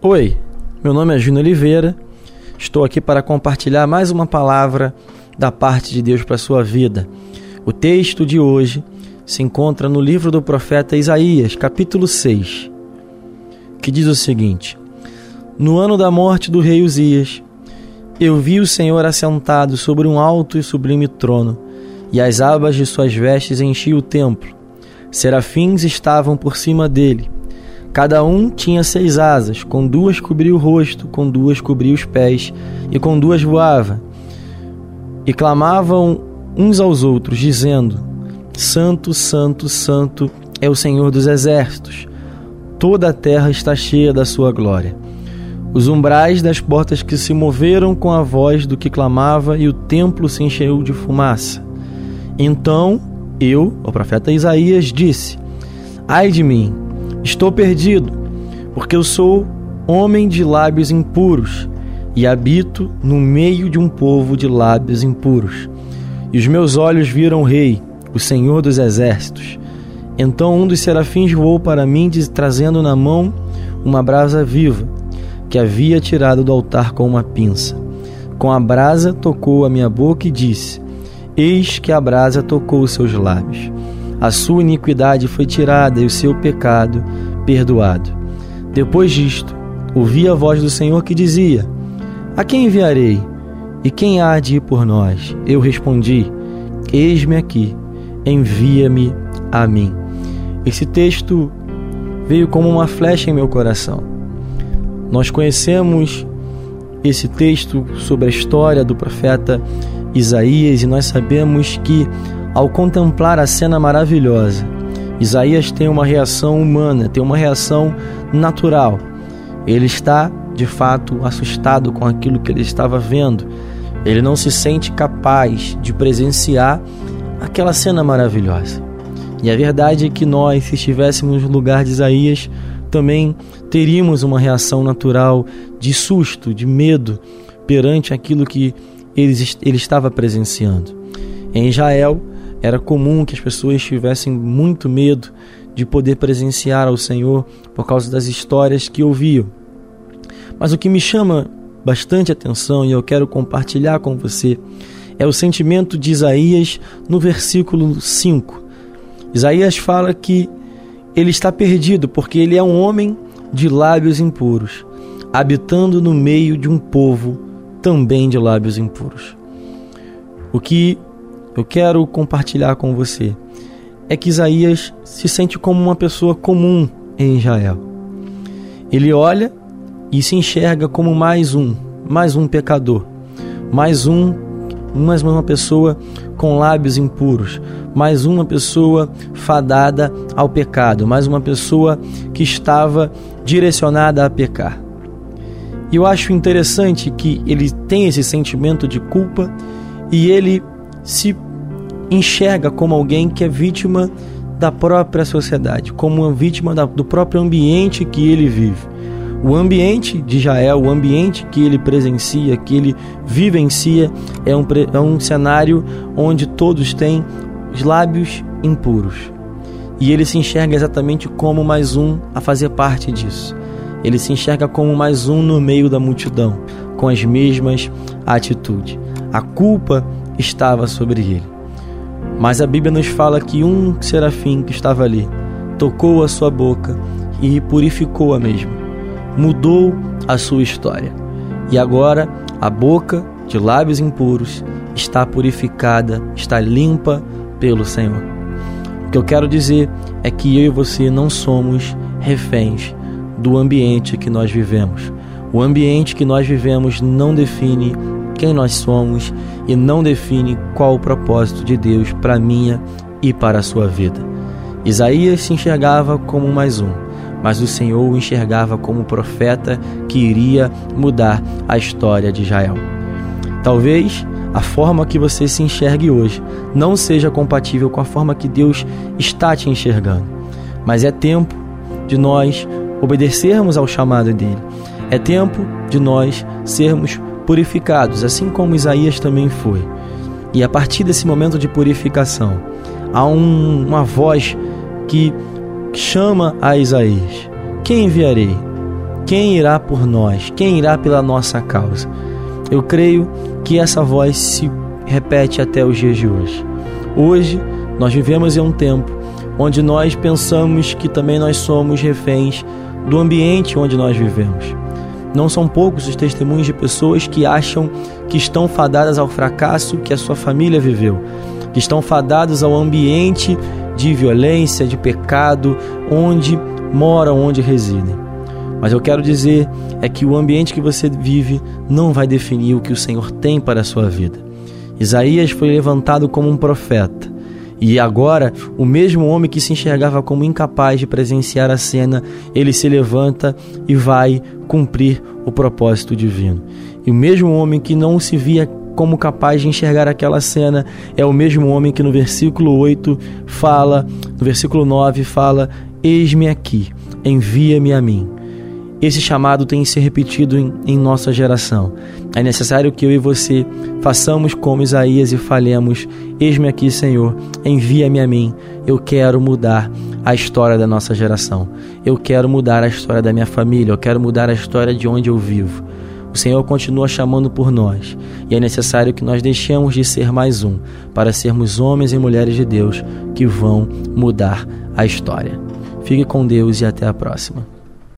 Oi, meu nome é Júnior Oliveira. Estou aqui para compartilhar mais uma palavra da parte de Deus para a sua vida. O texto de hoje se encontra no livro do profeta Isaías, capítulo 6, que diz o seguinte: No ano da morte do rei Uzias, eu vi o Senhor assentado sobre um alto e sublime trono, e as abas de suas vestes enchiam o templo. Serafins estavam por cima dele Cada um tinha seis asas, com duas cobria o rosto, com duas cobria os pés, e com duas voava. E clamavam uns aos outros, dizendo: Santo, Santo, Santo é o Senhor dos exércitos. Toda a terra está cheia da sua glória. Os umbrais das portas que se moveram com a voz do que clamava, e o templo se encheu de fumaça. Então eu, o profeta Isaías, disse: Ai de mim! Estou perdido, porque eu sou homem de lábios impuros e habito no meio de um povo de lábios impuros. E os meus olhos viram o Rei, o Senhor dos Exércitos. Então um dos serafins voou para mim, trazendo na mão uma brasa viva, que havia tirado do altar com uma pinça. Com a brasa tocou a minha boca e disse: Eis que a brasa tocou os seus lábios a sua iniquidade foi tirada e o seu pecado perdoado. Depois disto, ouvi a voz do Senhor que dizia: A quem enviarei? E quem há de ir por nós? Eu respondi: Eis-me aqui, envia-me a mim. Esse texto veio como uma flecha em meu coração. Nós conhecemos esse texto sobre a história do profeta Isaías e nós sabemos que ao contemplar a cena maravilhosa, Isaías tem uma reação humana, tem uma reação natural. Ele está, de fato, assustado com aquilo que ele estava vendo. Ele não se sente capaz de presenciar aquela cena maravilhosa. E a verdade é que nós, se estivéssemos no lugar de Isaías, também teríamos uma reação natural de susto, de medo perante aquilo que ele, ele estava presenciando. Em Israel, era comum que as pessoas tivessem muito medo de poder presenciar ao Senhor por causa das histórias que ouviam. Mas o que me chama bastante atenção e eu quero compartilhar com você é o sentimento de Isaías no versículo 5. Isaías fala que ele está perdido porque ele é um homem de lábios impuros, habitando no meio de um povo também de lábios impuros. O que eu quero compartilhar com você é que Isaías se sente como uma pessoa comum em Israel. Ele olha e se enxerga como mais um, mais um pecador, mais um, mais uma pessoa com lábios impuros, mais uma pessoa fadada ao pecado, mais uma pessoa que estava direcionada a pecar. E eu acho interessante que ele tem esse sentimento de culpa e ele se enxerga como alguém que é vítima da própria sociedade, como uma vítima da, do próprio ambiente que ele vive. O ambiente de Israel, o ambiente que ele presencia, que ele vivencia, é um, é um cenário onde todos têm os lábios impuros. E ele se enxerga exatamente como mais um a fazer parte disso. Ele se enxerga como mais um no meio da multidão, com as mesmas atitudes. A culpa estava sobre ele. Mas a Bíblia nos fala que um serafim que estava ali tocou a sua boca e purificou a mesma, mudou a sua história. E agora a boca de lábios impuros está purificada, está limpa pelo Senhor. O que eu quero dizer é que eu e você não somos reféns do ambiente que nós vivemos. O ambiente que nós vivemos não define quem nós somos e não define qual o propósito de Deus para minha e para a sua vida. Isaías se enxergava como mais um, mas o Senhor o enxergava como profeta que iria mudar a história de Israel. Talvez a forma que você se enxergue hoje não seja compatível com a forma que Deus está te enxergando, mas é tempo de nós obedecermos ao chamado dele. É tempo de nós sermos purificados, assim como Isaías também foi. E a partir desse momento de purificação, há um, uma voz que chama a Isaías: Quem enviarei? quem irá por nós? Quem irá pela nossa causa? Eu creio que essa voz se repete até os dias de hoje. Hoje, nós vivemos em um tempo onde nós pensamos que também nós somos reféns do ambiente onde nós vivemos. Não são poucos os testemunhos de pessoas que acham que estão fadadas ao fracasso que a sua família viveu, que estão fadados ao ambiente de violência, de pecado, onde moram, onde residem. Mas eu quero dizer é que o ambiente que você vive não vai definir o que o Senhor tem para a sua vida. Isaías foi levantado como um profeta. E agora, o mesmo homem que se enxergava como incapaz de presenciar a cena, ele se levanta e vai cumprir o propósito divino. E o mesmo homem que não se via como capaz de enxergar aquela cena é o mesmo homem que no versículo 8 fala, no versículo 9 fala: Eis-me aqui, envia-me a mim. Esse chamado tem se repetido em, em, nossa geração. É necessário que eu e você façamos como Isaías e falemos: Eis-me aqui, Senhor, envia-me a mim. Eu quero mudar a história da nossa geração. Eu quero mudar a história da minha família. Eu quero mudar a história de onde eu vivo. O Senhor continua chamando por nós e é necessário que nós deixemos de ser mais um para sermos homens e mulheres de Deus que vão mudar a história. Fique com Deus e até a próxima.